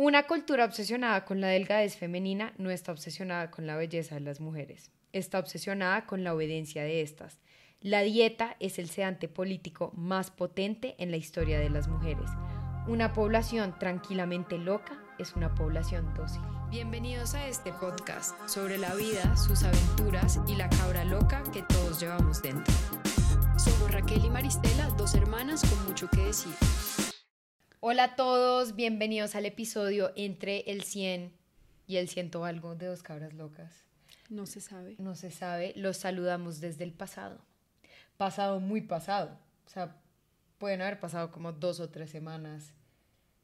Una cultura obsesionada con la delgadez femenina no está obsesionada con la belleza de las mujeres, está obsesionada con la obediencia de estas. La dieta es el sedante político más potente en la historia de las mujeres. Una población tranquilamente loca es una población dócil. Bienvenidos a este podcast sobre la vida, sus aventuras y la cabra loca que todos llevamos dentro. Somos Raquel y Maristela, dos hermanas con mucho que decir. Hola a todos, bienvenidos al episodio entre el 100 y el ciento algo de Dos Cabras Locas. No se sabe. No se sabe, los saludamos desde el pasado. Pasado muy pasado. O sea, pueden haber pasado como dos o tres semanas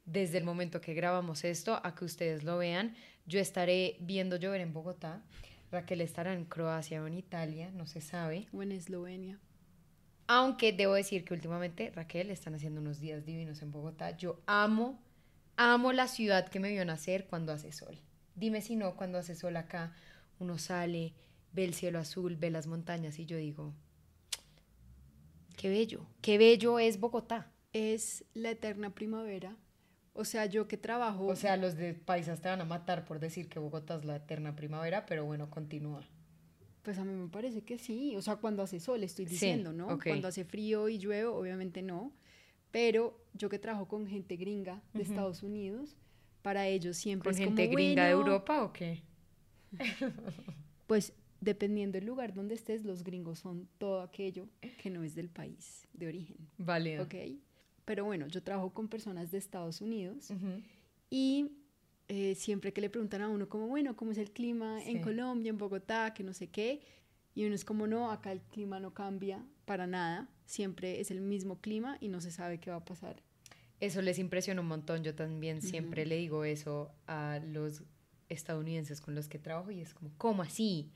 desde el momento que grabamos esto a que ustedes lo vean. Yo estaré viendo llover en Bogotá. Raquel estará en Croacia o en Italia, no se sabe. O en Eslovenia. Aunque debo decir que últimamente, Raquel, están haciendo unos días divinos en Bogotá. Yo amo, amo la ciudad que me vio nacer cuando hace sol. Dime si no, cuando hace sol acá, uno sale, ve el cielo azul, ve las montañas y yo digo, qué bello, qué bello es Bogotá. Es la eterna primavera. O sea, yo que trabajo... O sea, los de paisas te van a matar por decir que Bogotá es la eterna primavera, pero bueno, continúa. Pues a mí me parece que sí, o sea, cuando hace sol estoy diciendo, ¿no? Cuando hace frío y llueve, obviamente no, pero yo que trabajo con gente gringa de Estados Unidos, para ellos siempre es gente gringa de Europa o qué? pues dependiendo del lugar donde estés, los gringos son todo aquello que no es del país de origen. Vale. Ok. Pero bueno, yo trabajo con personas de Estados Unidos y eh, siempre que le preguntan a uno como, bueno, ¿cómo es el clima en Colombia, en Bogotá, que no sé qué? Y uno es como, no, acá el clima no cambia para nada, siempre es el mismo clima y no se sabe qué va a pasar. Eso les impresiona un montón, yo también siempre le digo eso a los estadounidenses con los que trabajo y es como, ¿cómo así?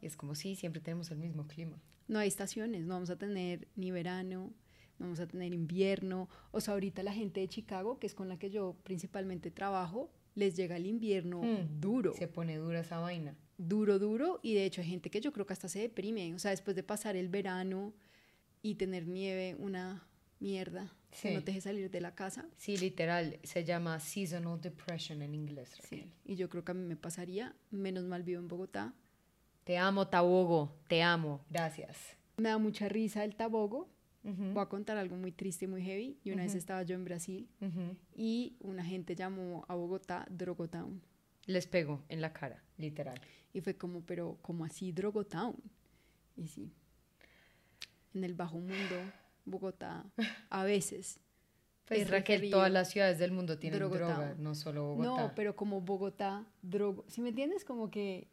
Y es como, sí, siempre tenemos el mismo clima. No hay estaciones, no vamos a tener ni verano, no vamos a tener invierno. O sea, ahorita la gente de Chicago, que es con la que yo principalmente trabajo, les llega el invierno hmm, duro. Se pone dura esa vaina. Duro, duro. Y de hecho hay gente que yo creo que hasta se deprime. O sea, después de pasar el verano y tener nieve, una mierda. Que no te deje salir de la casa. Sí, literal. Se llama seasonal depression en inglés. Sí. Y yo creo que a mí me pasaría. Menos mal vivo en Bogotá. Te amo, Tabogo. Te amo. Gracias. Me da mucha risa el Tabogo Voy a contar algo muy triste y muy heavy. Y una vez estaba yo en Brasil y una gente llamó a Bogotá Drogotown. Les pegó en la cara, literal. Y fue como, pero ¿cómo así Drogotown? Y sí, en el bajo mundo, Bogotá, a veces. Pues es Raquel, todas las ciudades del mundo tienen droga, no solo Bogotá. No, pero como Bogotá, drogo. ¿Sí me entiendes? Como que.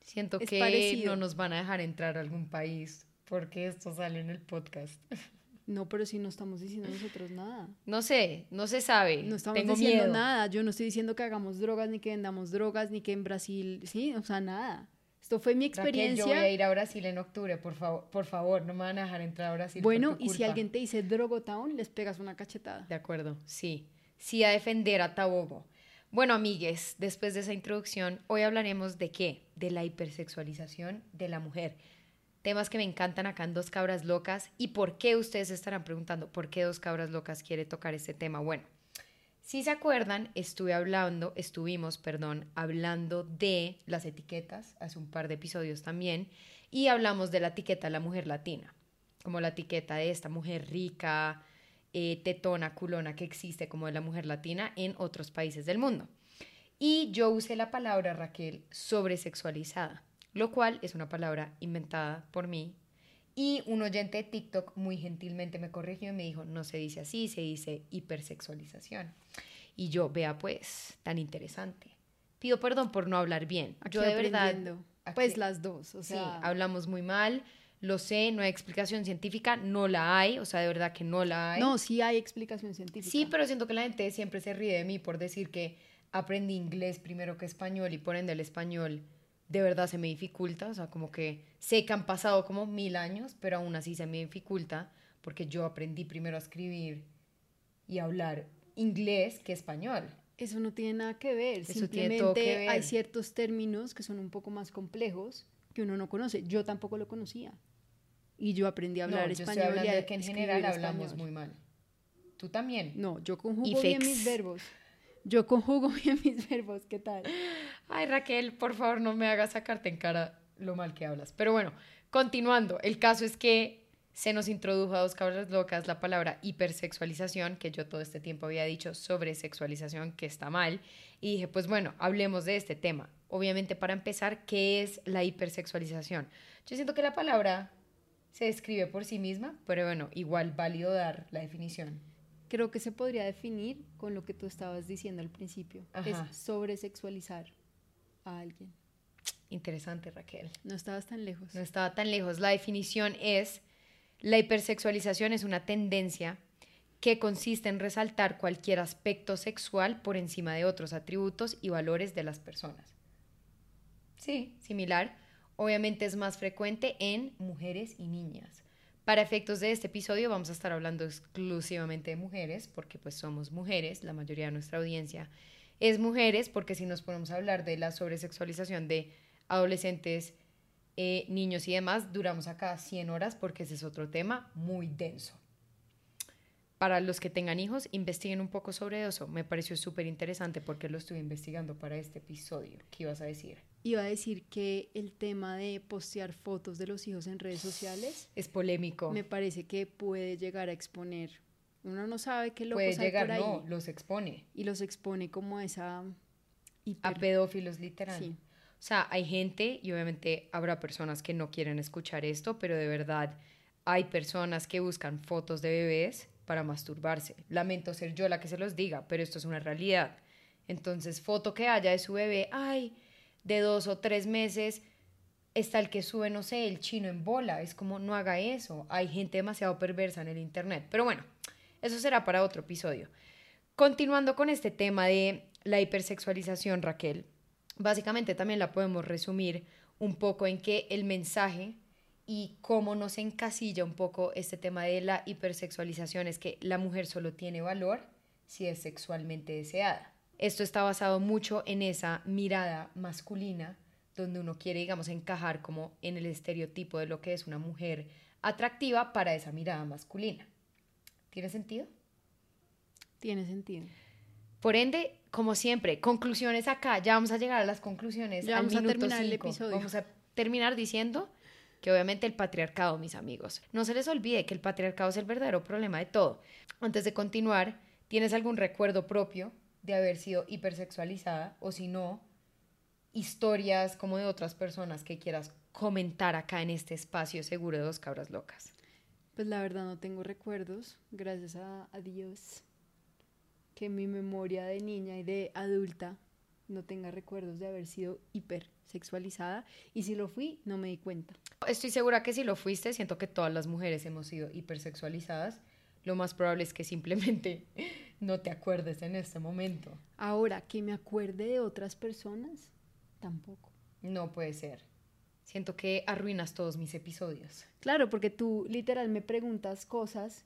Siento que no nos van a dejar entrar a algún país porque esto sale en el podcast. No, pero si no estamos diciendo nosotros nada. No sé, no se sabe. No estamos diciendo nada. Yo no estoy diciendo que hagamos drogas, ni que vendamos drogas, ni que en Brasil, sí, o sea, nada. Esto fue mi experiencia. yo voy a ir a Brasil en octubre, por favor, por favor, no me van a dejar entrar a Brasil. Bueno, y si alguien te dice Drogotown, les pegas una cachetada. De acuerdo, sí. Sí a defender a Tabogo. Bueno, amigues, después de esa introducción, hoy hablaremos de qué? De la hipersexualización de la mujer temas que me encantan acá en Dos Cabras Locas. ¿Y por qué ustedes estarán preguntando por qué Dos Cabras Locas quiere tocar este tema? Bueno, si se acuerdan, estuve hablando, estuvimos, perdón, hablando de las etiquetas hace un par de episodios también y hablamos de la etiqueta de la mujer latina, como la etiqueta de esta mujer rica, eh, tetona, culona que existe como de la mujer latina en otros países del mundo. Y yo usé la palabra, Raquel, sobresexualizada lo cual es una palabra inventada por mí. Y un oyente de TikTok muy gentilmente me corrigió y me dijo, no se dice así, se dice hipersexualización. Y yo, vea pues, tan interesante. Pido perdón por no hablar bien. yo de verdad... pues las dos, o sea... Sí, hablamos muy mal, lo sé, no hay explicación científica, no la hay, o sea, de verdad que no la hay. No, sí hay explicación científica. Sí, pero siento que la gente siempre se ríe de mí por decir que aprendí inglés primero que español y por ende el español de verdad se me dificulta, o sea, como que sé que han pasado como mil años, pero aún así se me dificulta porque yo aprendí primero a escribir y hablar inglés que español. Eso no tiene nada que ver, Eso simplemente hay ciertos términos que son un poco más complejos que uno no conoce. Yo tampoco lo conocía. Y yo aprendí a hablar español. Yo estoy hablando de que en general hablamos muy mal. ¿Tú también? No, yo conjugo bien mis verbos. Yo conjugo bien mis verbos, ¿qué tal? Ay, Raquel, por favor, no me hagas sacarte en cara lo mal que hablas. Pero bueno, continuando, el caso es que se nos introdujo a dos cabras locas la palabra hipersexualización, que yo todo este tiempo había dicho sobre sexualización, que está mal, y dije, pues bueno, hablemos de este tema. Obviamente, para empezar, ¿qué es la hipersexualización? Yo siento que la palabra se describe por sí misma, pero bueno, igual válido dar la definición. Creo que se podría definir con lo que tú estabas diciendo al principio, es sobresexualizar a alguien. Interesante, Raquel. No estabas tan lejos. No estaba tan lejos. La definición es la hipersexualización es una tendencia que consiste en resaltar cualquier aspecto sexual por encima de otros atributos y valores de las personas. Sí, similar. Obviamente es más frecuente en mujeres y niñas. Para efectos de este episodio vamos a estar hablando exclusivamente de mujeres, porque pues somos mujeres, la mayoría de nuestra audiencia es mujeres, porque si nos ponemos a hablar de la sobresexualización de adolescentes eh, niños y demás, duramos acá 100 horas porque ese es otro tema muy denso. Para los que tengan hijos, investiguen un poco sobre eso. Me pareció súper interesante porque lo estuve investigando para este episodio. ¿Qué ibas a decir? Iba a decir que el tema de postear fotos de los hijos en redes sociales es polémico. Me parece que puede llegar a exponer. Uno no sabe qué lo puede llegar, no, los expone. Y los expone como esa a pedófilos literal. Sí. O sea, hay gente y obviamente habrá personas que no quieren escuchar esto, pero de verdad hay personas que buscan fotos de bebés para masturbarse. Lamento ser yo la que se los diga, pero esto es una realidad. Entonces, foto que haya de su bebé, ay, de dos o tres meses, está el que sube, no sé, el chino en bola. Es como, no haga eso. Hay gente demasiado perversa en el Internet. Pero bueno, eso será para otro episodio. Continuando con este tema de la hipersexualización, Raquel, básicamente también la podemos resumir un poco en que el mensaje y cómo nos encasilla un poco este tema de la hipersexualización es que la mujer solo tiene valor si es sexualmente deseada. Esto está basado mucho en esa mirada masculina donde uno quiere, digamos, encajar como en el estereotipo de lo que es una mujer atractiva para esa mirada masculina. ¿Tiene sentido? Tiene sentido. Por ende, como siempre, conclusiones acá. Ya vamos a llegar a las conclusiones. Ya vamos a terminar el episodio. Vamos a terminar diciendo que obviamente el patriarcado, mis amigos. No se les olvide que el patriarcado es el verdadero problema de todo. Antes de continuar, ¿tienes algún recuerdo propio de haber sido hipersexualizada? O si no, historias como de otras personas que quieras comentar acá en este espacio seguro de dos cabras locas. Pues la verdad no tengo recuerdos, gracias a, a Dios que mi memoria de niña y de adulta no tenga recuerdos de haber sido hipersexualizada y si lo fui no me di cuenta. Estoy segura que si lo fuiste, siento que todas las mujeres hemos sido hipersexualizadas. Lo más probable es que simplemente no te acuerdes en este momento. Ahora, que me acuerde de otras personas, tampoco. No puede ser. Siento que arruinas todos mis episodios. Claro, porque tú literal me preguntas cosas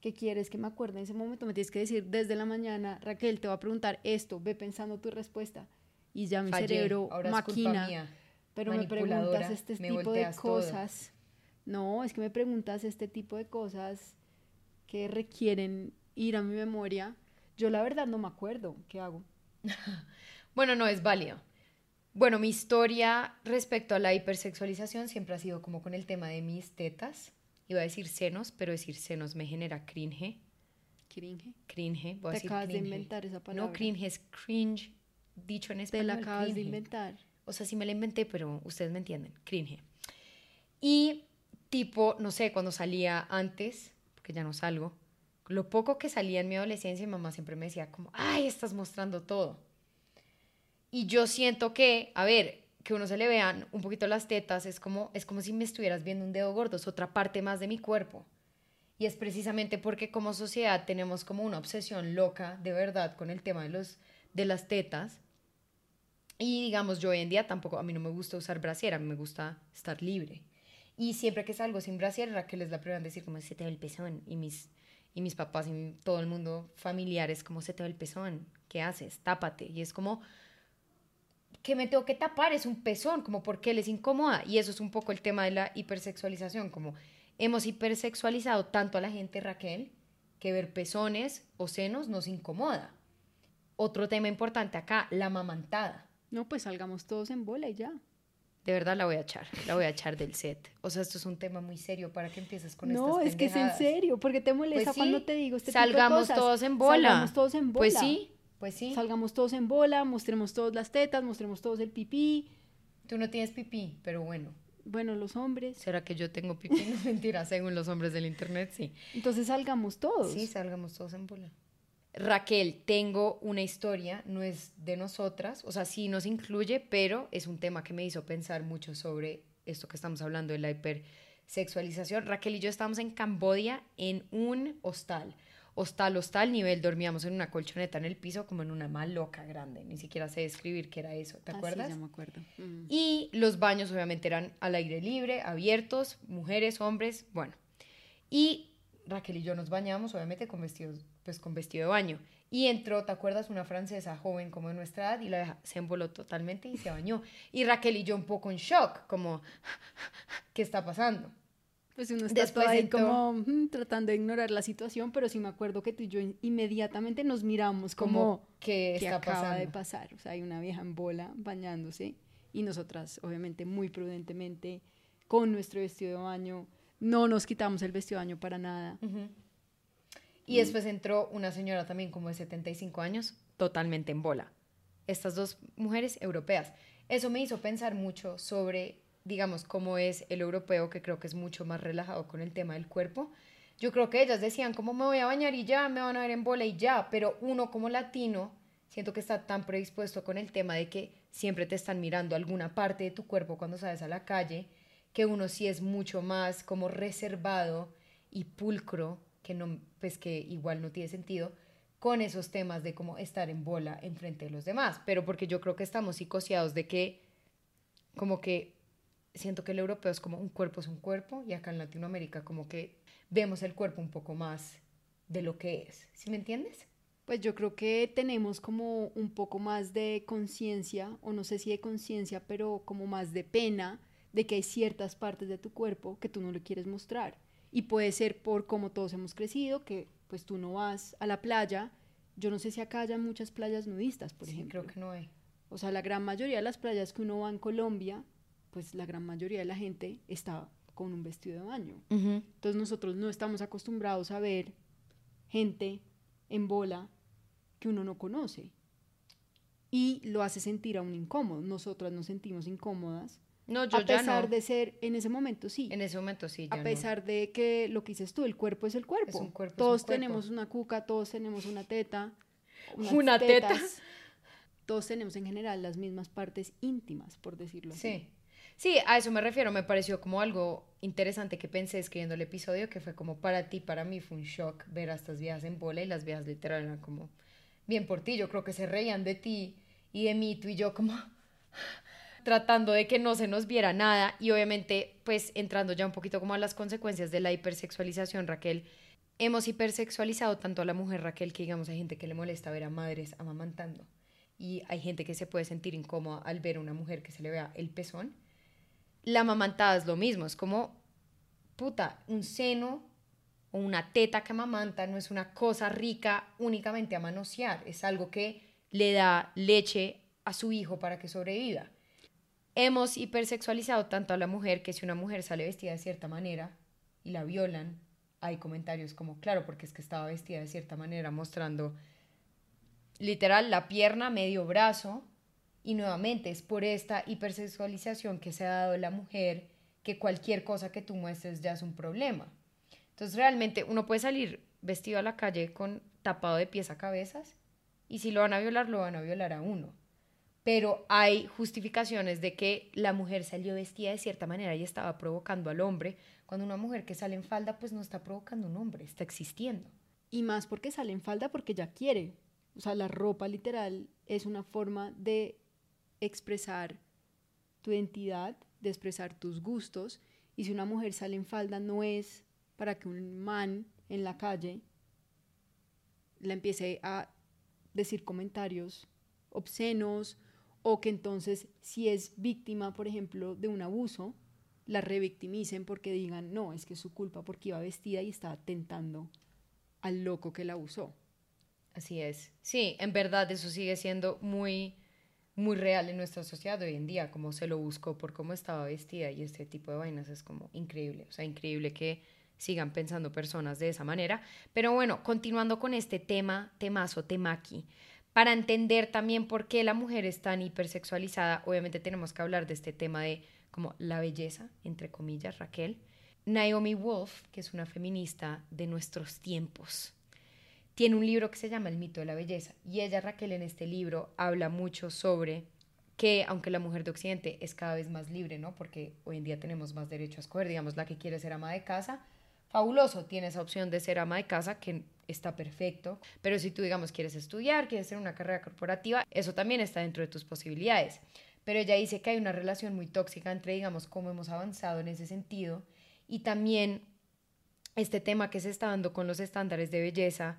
¿Qué quieres que me acuerde en ese momento, me tienes que decir desde la mañana, Raquel, te va a preguntar esto, ve pensando tu respuesta. Y ya mi cerebro Ahora maquina. pero me preguntas este tipo de cosas. No, es que me preguntas este tipo de cosas que requieren ir a mi memoria. Yo la verdad no me acuerdo. ¿Qué hago? bueno, no es válido. Bueno, mi historia respecto a la hipersexualización siempre ha sido como con el tema de mis tetas Iba a decir senos, pero decir senos me genera cringe. ¿Cringe? Cringe. Voy Te acabas de inventar esa palabra. No, cringe es cringe, dicho en español. Te la acabas de inventar. O sea, sí me la inventé, pero ustedes me entienden. Cringe. Y tipo, no sé, cuando salía antes, porque ya no salgo, lo poco que salía en mi adolescencia, mi mamá siempre me decía como, ay, estás mostrando todo. Y yo siento que, a ver, que uno se le vean un poquito las tetas es como, es como si me estuvieras viendo un dedo gordo, es otra parte más de mi cuerpo. Y es precisamente porque como sociedad tenemos como una obsesión loca de verdad con el tema de, los, de las tetas. Y digamos, yo hoy en día tampoco, a mí no me gusta usar brasier, a mí me gusta estar libre. Y siempre que salgo sin brasier, Raquel es la primera en decir como se te ve el pezón. Y mis, y mis papás y todo el mundo familiar es como se te ve el pezón, ¿qué haces? Tápate. Y es como, que me tengo que tapar es un pezón, como porque les incomoda. Y eso es un poco el tema de la hipersexualización, como hemos hipersexualizado tanto a la gente, Raquel, que ver pezones o senos nos incomoda. otro tema importante acá, la mamantada. No, pues salgamos todos en bola y ya. De verdad la voy a echar, la voy a echar del set. O sea, esto es un tema muy serio para que empieces con no, estas es que es en serio, porque te molesta Pues sí, cuando te digo este Salgamos tipo de cosas. todos en bola. Salgamos todos en bola. Pues sí, pues sí. Salgamos todos en bola, mostremos todas las tetas, mostremos todos el pipí. Tú no tienes pipí, pero bueno. Bueno, los hombres. ¿Será que yo tengo pipí? No, mentira, según los hombres del internet, sí. Entonces salgamos todos. Sí, salgamos todos en bola. Raquel, tengo una historia, no es de nosotras, o sea, sí nos incluye, pero es un tema que me hizo pensar mucho sobre esto que estamos hablando de la hipersexualización. Raquel y yo estábamos en Camboya en un hostal. Hostal, hostal, nivel, dormíamos en una colchoneta en el piso como en una maloca grande. Ni siquiera sé describir qué era eso, ¿te Ah, sí, acuerdas? ya me acuerdo. Mm. Y los baños obviamente eran al aire libre, abiertos, mujeres, hombres, bueno. Y Raquel y yo nos bañamos obviamente con vestidos, pues con vestido de baño. Y entró, ¿te acuerdas? Una francesa joven como de nuestra edad y la se emboló totalmente y se bañó. Y Raquel y yo un poco en shock, como, ¿qué está pasando? Pues uno está Después ahí como mm, tratando de ignorar la situación, pero sí me acuerdo que tú y yo in- inmediatamente nos miramos Como, ¿qué que está acaba pasando? de pasar. O sea, hay una vieja en bola bañándose y nosotras, obviamente, muy prudentemente, con nuestro vestido de baño, no nos quitamos el vestido de baño para nada. Ujú. Y después entró una señora también como de 75 años, totalmente en bola. Estas dos mujeres europeas. Eso me hizo pensar mucho sobre, digamos, cómo es el europeo, que creo que es mucho más relajado con el tema del cuerpo. Yo creo que ellas decían, como me voy a bañar y ya, me van a ver en bola y ya, pero uno como latino, siento que está tan predispuesto con el tema de que siempre te están mirando alguna parte de tu cuerpo cuando sales a la calle, que uno sí es mucho más como reservado y pulcro, que no, pues que igual no tiene sentido, con esos temas de cómo estar en bola enfrente de los demás, pero porque yo creo que estamos psicoseados de que como que siento que el europeo es como un cuerpo es un cuerpo y acá en Latinoamérica como que vemos el cuerpo un poco más de lo que es, ¿sí me entiendes? Pues yo creo que tenemos como un poco más de conciencia, o no sé si de conciencia, pero como más de pena de que hay ciertas partes de tu cuerpo que tú no le quieres mostrar. Y puede ser por cómo todos hemos crecido, que pues tú no vas a la playa. Yo no sé si acá haya muchas playas nudistas, por sí, ejemplo. creo que no hay. O sea, la gran mayoría de las playas que uno va en Colombia, pues la gran mayoría de la gente está con un vestido de baño. Entonces nosotros no estamos acostumbrados a ver gente en bola que uno no conoce. Y lo hace sentir a un incómodo. Nosotras nos sentimos incómodas. No, yo a ya pesar no. de ser, en ese momento sí. En ese momento sí, a pesar de que lo que dices tú, el cuerpo es el cuerpo. un cuerpo, es un todos cuerpo. tenemos una cuca, todos tenemos una teta. Una teta. tetas. Todos tenemos en general las mismas partes íntimas, por decirlo así. Sí. Sí, a eso me refiero. Me pareció como algo interesante que pensé escribiendo el episodio, que fue como para ti, para mí fue un shock ver a estas viejas en bola y las viejas literal eran como bien por ti. Yo creo que se reían de ti y de mí, tú y yo como tratando de que no se nos viera nada y obviamente pues entrando ya un poquito como a las consecuencias de la hipersexualización, Raquel, hemos hipersexualizado tanto a la mujer Raquel que digamos hay gente que le molesta ver a madres amamantando y hay gente que se puede sentir incómoda al ver a una mujer que se le vea el pezón. La amamantada es lo mismo, es como, puta, un seno o una teta que amamanta no es una cosa rica únicamente a manosear, es algo que le da leche a su hijo para que sobreviva. Hemos hipersexualizado tanto a la mujer que si una mujer sale vestida de cierta manera y la violan, hay comentarios como, claro, porque es que estaba vestida de cierta manera, mostrando literal la pierna, medio brazo, y nuevamente es por esta hipersexualización que se ha dado la mujer que cualquier cosa que tú muestres ya es un problema. Entonces realmente uno puede salir vestido a la calle con tapado de pies a cabezas y si lo van a violar, lo van a violar a uno. Pero hay justificaciones de que la mujer salió vestida de cierta manera y estaba provocando al hombre, cuando una mujer que sale en falda pues no está provocando un hombre, está existiendo. Y más porque sale en falda porque ya quiere. O sea, la ropa literal es una forma de expresar tu identidad, de expresar tus gustos. Y si una mujer sale en falda no es para que un man en la calle la empiece a decir comentarios obscenos o que entonces si es víctima, por ejemplo, de un abuso, la revictimicen porque digan, no, es que es su culpa porque iba vestida y estaba tentando al loco que la abusó. Así es. Sí, en verdad eso sigue siendo muy, muy real en nuestra sociedad hoy en día, como se lo buscó por cómo estaba vestida y este tipo de vainas es como increíble. O sea, increíble que sigan pensando personas de esa manera. Pero bueno, continuando con este tema, temazo, temaki, para entender también por qué la mujer es tan hipersexualizada, obviamente tenemos que hablar de este tema de como la belleza, entre comillas, Raquel. Naomi Wolf, que es una feminista de nuestros tiempos, tiene un libro que se llama El mito de la belleza y ella, Raquel, en este libro habla mucho sobre que aunque la mujer de Occidente es cada vez más libre, ¿no? Porque hoy en día tenemos más derecho a escoger, digamos, la que quiere ser ama de casa, fabuloso, tiene esa opción de ser ama de casa que está perfecto, pero si tú, digamos, quieres estudiar, quieres hacer una carrera corporativa, eso también está dentro de tus posibilidades. Pero ella dice que hay una relación muy tóxica entre, digamos, cómo hemos avanzado en ese sentido y también este tema que se está dando con los estándares de belleza,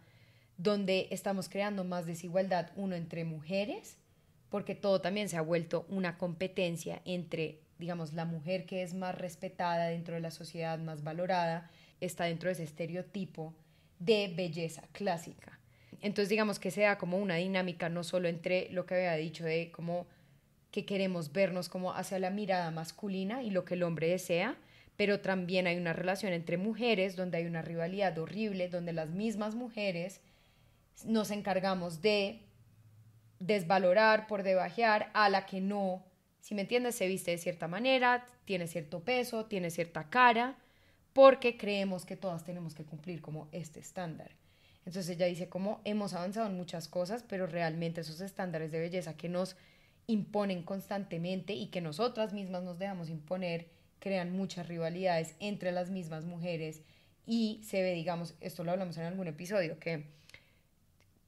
donde estamos creando más desigualdad, uno entre mujeres, porque todo también se ha vuelto una competencia entre, digamos, la mujer que es más respetada dentro de la sociedad, más valorada, está dentro de ese estereotipo de belleza clásica. Entonces, digamos que sea como una dinámica no solo entre lo que había dicho de cómo que queremos vernos como hacia la mirada masculina y lo que el hombre desea, pero también hay una relación entre mujeres donde hay una rivalidad horrible, donde las mismas mujeres nos encargamos de desvalorar, por debajear a la que no, si me entiendes, se viste de cierta manera, tiene cierto peso, tiene cierta cara, porque creemos que todas tenemos que cumplir como este estándar. Entonces ella dice como hemos avanzado en muchas cosas, pero realmente esos estándares de belleza que nos imponen constantemente y que nosotras mismas nos dejamos imponer crean muchas rivalidades entre las mismas mujeres y se ve, digamos, esto lo hablamos en algún episodio, que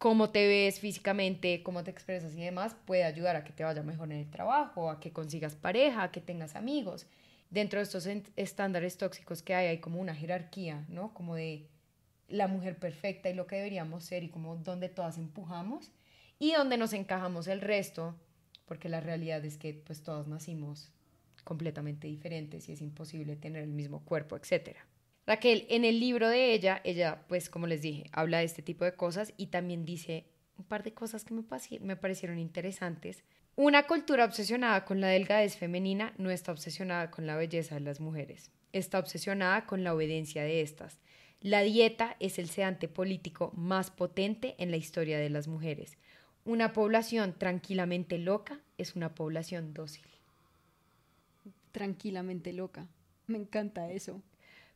cómo te ves físicamente, cómo te expresas y demás puede ayudar a que te vaya mejor en el trabajo, a que consigas pareja, a que tengas amigos dentro de estos estándares tóxicos que hay, hay como una jerarquía, ¿no? Como de la mujer perfecta y lo que deberíamos ser y como donde todas empujamos y donde nos encajamos el resto, porque la realidad es que pues todas nacimos completamente diferentes y es imposible tener el mismo cuerpo, etc. Raquel, en el libro de ella, ella pues como les dije, habla de este tipo de cosas y también dice un par de cosas que me, me parecieron interesantes una cultura obsesionada con la delgadez femenina no está obsesionada con la belleza de las mujeres, está obsesionada con la obediencia de estas. La dieta es el sedante político más potente en la historia de las mujeres. Una población tranquilamente loca es una población dócil. Tranquilamente loca. Me encanta eso.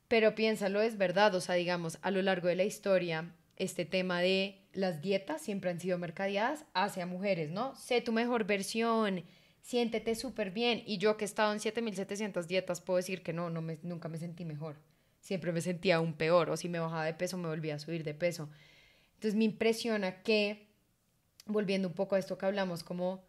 Pero piénsalo, es verdad, o sea, digamos, a lo largo de la historia, este tema de las dietas siempre han sido mercadeadas hacia mujeres, ¿no? Sé tu mejor versión, siéntete súper bien. Y yo que he estado en 7700 dietas, puedo decir que no, no me, nunca me sentí mejor. Siempre me sentía aún peor, o si me bajaba de peso, me volvía a subir de peso. Entonces me impresiona que, volviendo un poco a esto que hablamos, como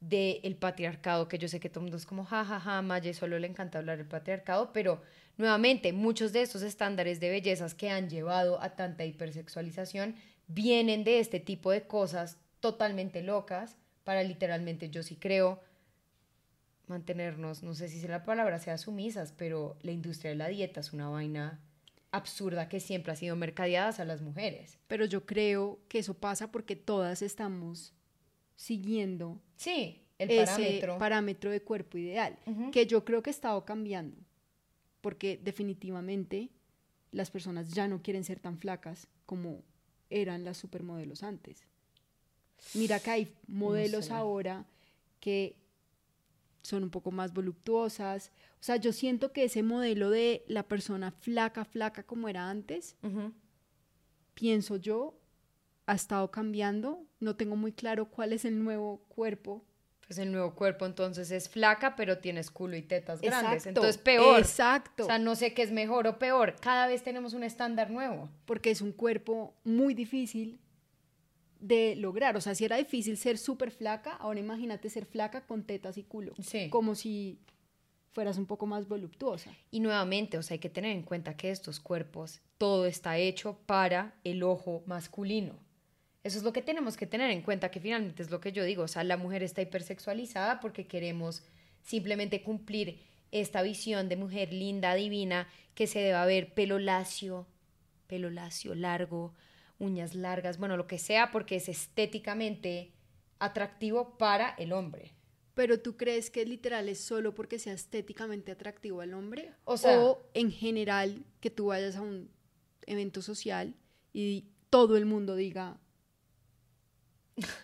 del patriarcado, que yo sé que todo el mundo es como, jajaja, ja, ja, Maye solo le encanta hablar del patriarcado, pero nuevamente muchos de estos estándares de bellezas que han llevado a tanta hipersexualización vienen de este tipo de cosas totalmente locas para literalmente, yo sí creo, mantenernos, no sé si la palabra sea sumisas, pero la industria de la dieta es una vaina absurda que siempre ha sido mercadeada a las mujeres. Pero yo creo que eso pasa porque todas estamos siguiendo sí, el ese parámetro. de cuerpo ideal, que yo creo que ha estado cambiando, porque definitivamente las personas ya no quieren ser tan flacas como eran las supermodelos antes. Mira que hay modelos ahora que son un poco más voluptuosas. O sea, yo siento que ese modelo de la persona flaca, flaca como era antes, pienso yo, ha estado cambiando. No tengo muy claro cuál es el nuevo cuerpo. Pues el nuevo cuerpo entonces es flaca, pero tienes culo y tetas grandes. entonces peor. Exacto. O sea, no sé qué es mejor o peor. Cada vez tenemos un estándar nuevo. Porque es un cuerpo muy difícil de lograr. O sea, si era difícil ser súper flaca, ahora imagínate ser flaca con tetas y culo. Sí. Como si fueras un poco más voluptuosa. Y nuevamente, o sea, hay que tener en cuenta que estos cuerpos, todo está hecho para el ojo masculino. Eso es lo que tenemos que tener en cuenta, que finalmente es lo que yo digo, o sea, la mujer está hipersexualizada porque queremos simplemente cumplir esta visión de mujer linda, divina, que se deba ver pelo lacio, pelo lacio, largo, uñas largas, bueno, lo que sea, porque es estéticamente atractivo para el hombre. Pero tú crees que literal es solo porque sea estéticamente atractivo al hombre? O sea, o en general que tú vayas a un evento social y todo el mundo diga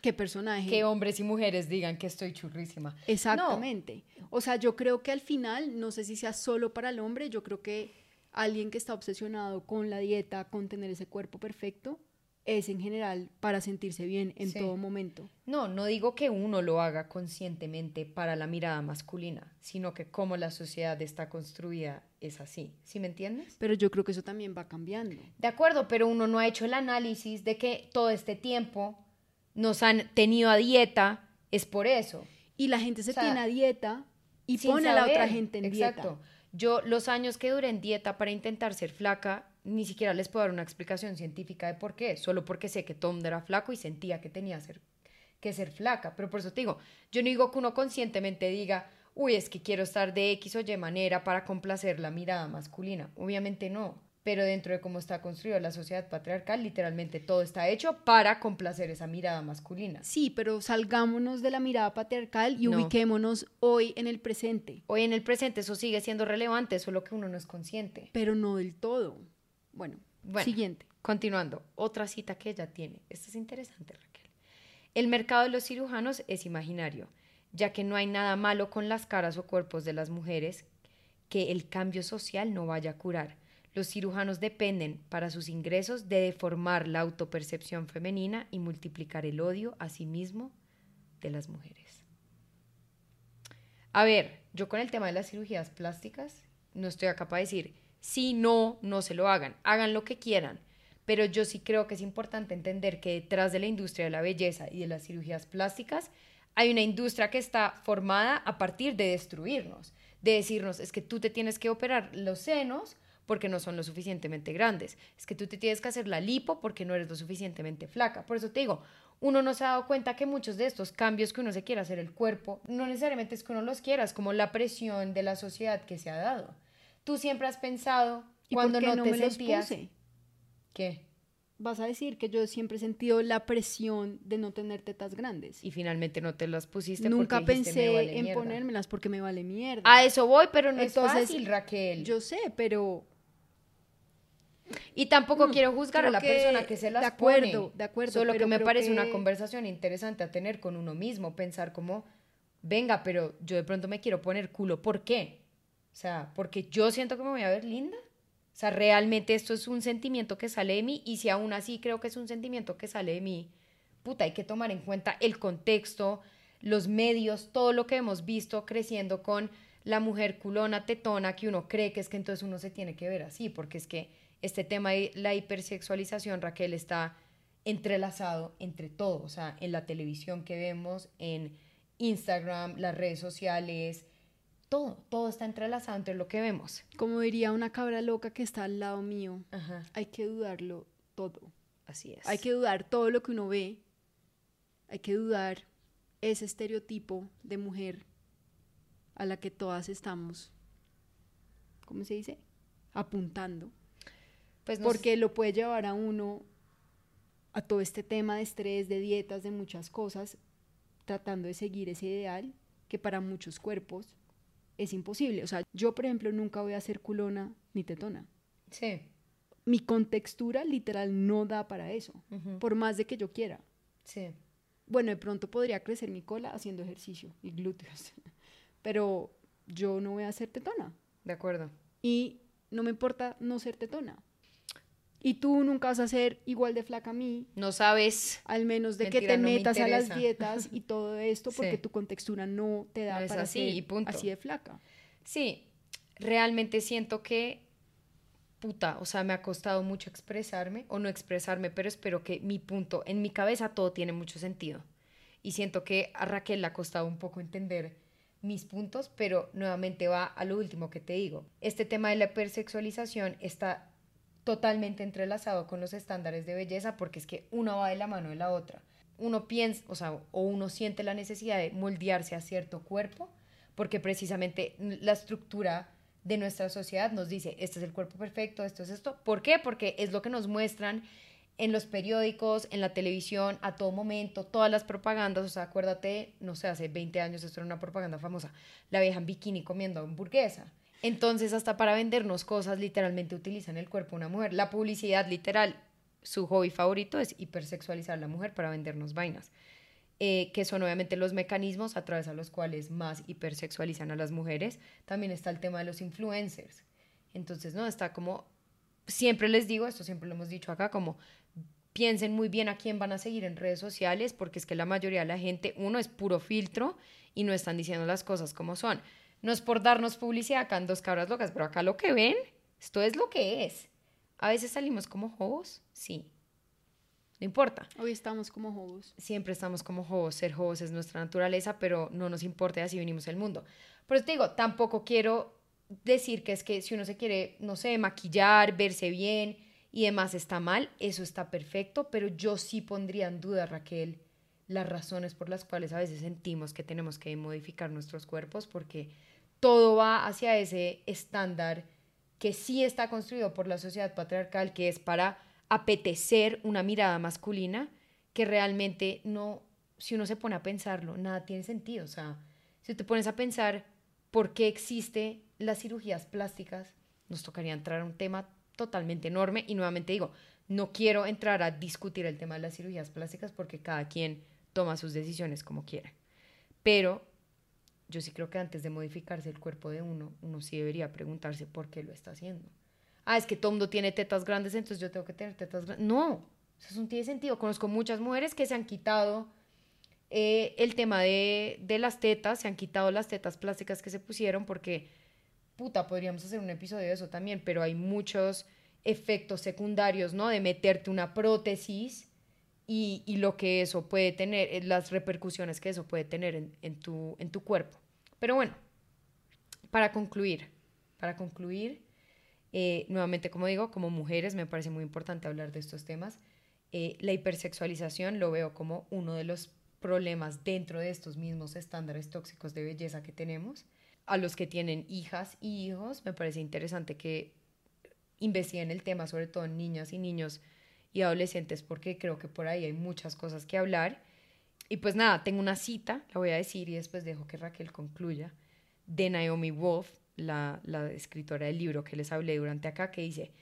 qué personaje. que hombres y mujeres digan que estoy churrísima. Exactamente. O sea, yo creo que al final, no sé si sea solo para el hombre, yo creo que alguien que está obsesionado con la dieta, con tener ese cuerpo perfecto, es en general para sentirse bien en todo momento. No, no digo que uno lo haga conscientemente para la mirada masculina, sino que como la sociedad está construida es así. ¿Sí me entiendes? Pero yo creo que eso también va cambiando. De acuerdo, pero uno no ha hecho el análisis de que todo este tiempo nos han tenido a dieta, es por eso. Y la gente se tiene a dieta y pone a la otra gente en Exacto. Yo los años que duré en dieta para intentar ser flaca, ni siquiera les puedo dar una explicación científica de por qué, solo porque sé que Tom era flaco y sentía que tenía ser, que ser flaca. Pero por eso te digo, yo no digo que uno conscientemente diga, uy, es que quiero estar de X o Y manera para complacer la mirada masculina. Obviamente no. Pero dentro de cómo está construida la sociedad patriarcal, literalmente todo está hecho para complacer esa mirada masculina. Sí, pero salgámonos de la mirada patriarcal y ubiquémonos hoy en el presente. Hoy en el presente eso sigue siendo relevante, solo que uno no es consciente. Pero no del todo. Bueno, siguiente. Continuando, otra cita que ella tiene. Esto es interesante, Raquel. El mercado de los cirujanos es imaginario, ya que no hay nada malo con las caras o cuerpos de las mujeres que el cambio social no vaya a curar. Los cirujanos dependen para sus ingresos de deformar la autopercepción femenina y multiplicar el odio a sí mismo de las mujeres. A ver, yo con el tema de las cirugías plásticas no estoy capaz de decir, si no, no se lo hagan, hagan lo que quieran. Pero yo sí creo que es importante entender que detrás de la industria de la belleza y de las cirugías plásticas hay una industria que está formada a partir de destruirnos, de decirnos, es que tú te tienes que operar los senos porque no son lo suficientemente grandes, es que tú te tienes que hacer la lipo porque no eres lo suficientemente flaca. Por eso te digo, uno no se ha dado cuenta que muchos de estos cambios que uno se quiere hacer el cuerpo, no necesariamente es que uno los quiera, es como la presión de la sociedad que se ha dado tú siempre has pensado cuando no, te me sentías... ¿Qué? Vas a decir que yo siempre he sentido la presión de no tener tetas grandes. Y finalmente no te las pusiste. Nunca pensé en ponérmelas porque me vale mierda. A eso voy, pero no es fácil, Raquel. Yo sé, pero y tampoco mm, quiero juzgar a la persona que se las de acuerdo, De acuerdo, Solo que me parece una conversación interesante a tener con uno mismo, pensar como, venga, pero yo de pronto me quiero poner culo, ¿por qué? O sea, porque yo siento que me voy a ver linda. O sea, realmente esto es un sentimiento que sale de mí y si aún así creo que es un sentimiento que sale de mí, puta, hay que tomar en cuenta el contexto, los medios, todo lo que hemos visto creciendo con la mujer culona, tetona, que uno cree que es que entonces uno se tiene que ver así, porque es que este tema de la hipersexualización, Raquel, está entrelazado entre todo, o sea, en la televisión que vemos, en Instagram, las redes sociales, todo, todo está entrelazado entre lo que vemos. Como diría una cabra loca que está al lado mío, hay que dudarlo todo. Así es. Hay que dudar todo lo que uno ve, hay que dudar ese estereotipo de mujer a la que todas estamos, ¿cómo se dice? Apuntando. Pues Porque lo puede llevar a uno a todo este tema de estrés, de dietas, de muchas cosas, tratando de seguir ese ideal que para muchos cuerpos es imposible. O sea, yo, por ejemplo, nunca voy a ser culona ni tetona. Sí. Mi contextura literal no da para eso, por más de que yo quiera. Sí. Bueno, de pronto podría crecer mi cola haciendo ejercicio y glúteos, pero yo no voy a ser tetona. De acuerdo. Y no me importa no ser tetona. Y tú nunca vas a ser igual de flaca a mí. No sabes. Al menos de que te metas a las dietas y todo esto, porque tu contextura no te da para así, ser así de flaca. Sí, realmente siento que, puta, o sea, me ha costado mucho expresarme, o no expresarme, pero espero que mi punto, en mi cabeza todo tiene mucho sentido. Y siento que a Raquel le ha costado un poco entender mis puntos, pero nuevamente va a lo último que te digo. Este tema de la hipersexualización está totalmente entrelazado con los estándares de belleza porque es que uno va de la mano de la otra. Uno piensa, o sea, o uno siente la necesidad de moldearse a cierto cuerpo porque precisamente la estructura de nuestra sociedad nos dice, este es el cuerpo perfecto, esto es esto. ¿Por qué? Porque es lo que nos muestran en los periódicos, en la televisión, a todo momento, todas las propagandas, o sea, acuérdate, no sé, hace 20 años esto era una propaganda famosa, la vieja en bikini comiendo hamburguesa. Entonces, hasta para vendernos cosas, literalmente utilizan el cuerpo de una mujer. La publicidad, literal, su hobby favorito es hipersexualizar a la mujer para vendernos vainas. Eh, que son obviamente los mecanismos a través de los cuales más hipersexualizan a las mujeres. También está el tema de los influencers. Entonces, ¿no? Está como, siempre les digo, esto siempre lo hemos dicho acá, como piensen muy bien a quién van a seguir en redes sociales, porque es que la mayoría de la gente, uno, es puro filtro y no están diciendo las cosas como son. No es por darnos publicidad acá en dos cabras locas, pero acá lo que ven, esto es lo que es. A veces salimos como jobos, sí. No importa. Hoy estamos como jobos. Siempre estamos como jobos. Ser jobos es nuestra naturaleza, pero no nos importa así venimos al mundo. Por eso te digo, tampoco quiero decir que es que si uno se quiere, no sé, maquillar, verse bien, y demás está mal, eso está perfecto, pero yo sí pondría en duda, Raquel, las razones por las cuales a veces sentimos que tenemos que modificar nuestros cuerpos, porque todo va hacia ese estándar que sí está construido por la sociedad patriarcal, que es para apetecer una mirada masculina, que realmente no, si uno se pone a pensarlo, nada tiene sentido. O sea, si te pones a pensar por qué existen las cirugías plásticas, nos tocaría entrar a un tema totalmente enorme y nuevamente digo, no quiero entrar a discutir el tema de las cirugías plásticas porque cada quien toma sus decisiones como quiera. Pero yo sí creo que antes de modificarse el cuerpo de uno, uno sí debería preguntarse por qué lo está haciendo. Ah, es que todo mundo tiene tetas grandes, entonces yo tengo que tener tetas grandes. No, eso no tiene sentido. Conozco muchas mujeres que se han quitado eh, el tema de, de las tetas, se han quitado las tetas plásticas que se pusieron porque puta, podríamos hacer un episodio de eso también, pero hay muchos efectos secundarios, ¿no? De meterte una prótesis y, lo que eso puede tener, eh, las repercusiones que eso puede tener en, tu, en tu cuerpo. Pero bueno, para concluir, para concluir, eh, nuevamente, como digo, como mujeres me parece muy importante hablar de estos temas. Eh, la hipersexualización lo veo como uno de los problemas dentro de estos mismos estándares tóxicos de belleza que tenemos a los que tienen hijas y hijos, me parece interesante que investiguen el tema, sobre todo en niñas y niños y adolescentes, porque creo que por ahí hay muchas cosas que hablar. Y pues nada, tengo una cita, la voy a decir y después dejo que Raquel concluya, de Naomi Wolf, la, escritora del libro que les hablé durante acá, que dice,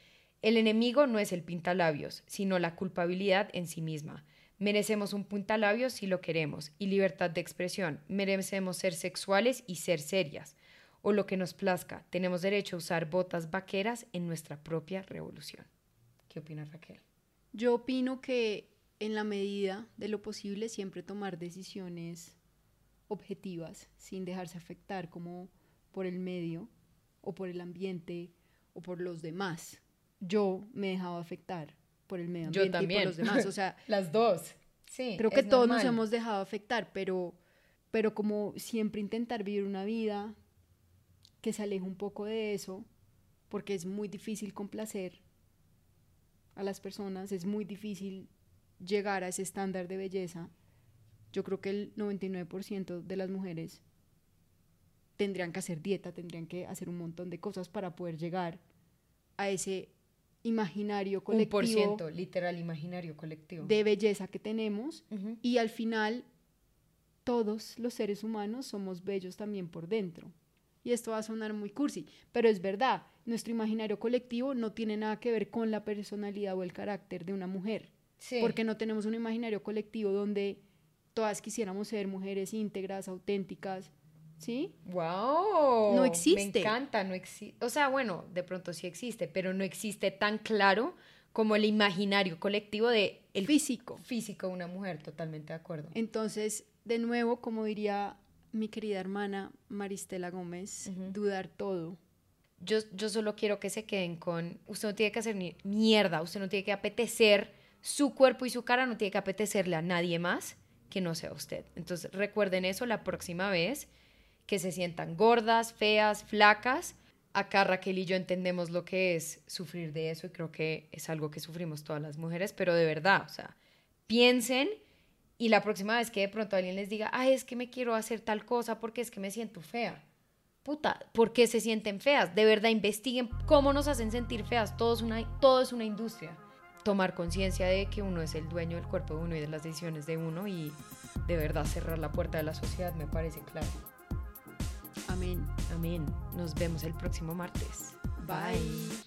el enemigo no es el pintalabios, sino la culpabilidad en sí misma. Merecemos un puntalabios si lo queremos y libertad de expresión. Merecemos ser sexuales y ser serias. O lo que nos plazca. Tenemos derecho a usar botas vaqueras en nuestra propia revolución. ¿Qué opina Raquel? Yo opino que en la medida de lo posible siempre tomar decisiones objetivas sin dejarse afectar como por el medio o por el ambiente o por los demás. Yo me he dejado afectar por el medio ambiente y por los demás. O sea, las dos. Sí. Creo que todos nos hemos dejado afectar, pero, pero como siempre intentar vivir una vida que se aleje un poco de eso, porque es muy difícil complacer a las personas, es muy difícil llegar a ese estándar de belleza. Yo creo que el 99% de las mujeres tendrían que hacer dieta, tendrían que hacer un montón de cosas para poder llegar a ese imaginario colectivo. Un por ciento, literal imaginario colectivo. De belleza que tenemos. Y al final, todos los seres humanos somos bellos también por dentro. Y esto va a sonar muy cursi, pero es verdad, nuestro imaginario colectivo no tiene nada que ver con la personalidad o el carácter de una mujer. Porque no tenemos un imaginario colectivo donde todas quisiéramos ser mujeres íntegras, auténticas, ¿Sí? ¡Wow! No existe. Me encanta, no existe. O sea, bueno, de pronto sí existe, pero no existe tan claro como el imaginario colectivo de el físico. Físico de una mujer, totalmente de acuerdo. Entonces, de nuevo, como diría mi querida hermana Maristela Gómez, dudar todo. Yo, yo solo quiero que se queden con, usted no tiene que hacer mierda, usted no tiene que apetecer su cuerpo y su cara, no tiene que apetecerle a nadie más que no sea usted. Entonces, recuerden eso la próxima vez que se sientan gordas, feas, flacas. Acá Raquel y yo entendemos lo que es sufrir de eso y creo que es algo que sufrimos todas las mujeres, pero de verdad, o sea, piensen y la próxima vez que de pronto alguien les diga, ay, es que me quiero hacer tal cosa porque es que me siento fea. Puta, ¿por qué se sienten feas? De verdad, investiguen cómo nos hacen sentir feas. Todo es una, todo es una industria. tomar conciencia de que uno es el dueño del cuerpo de uno y de las decisiones de uno y de verdad cerrar la puerta de la sociedad me parece claro. Amén. Amén. Nos vemos el próximo martes. Bye.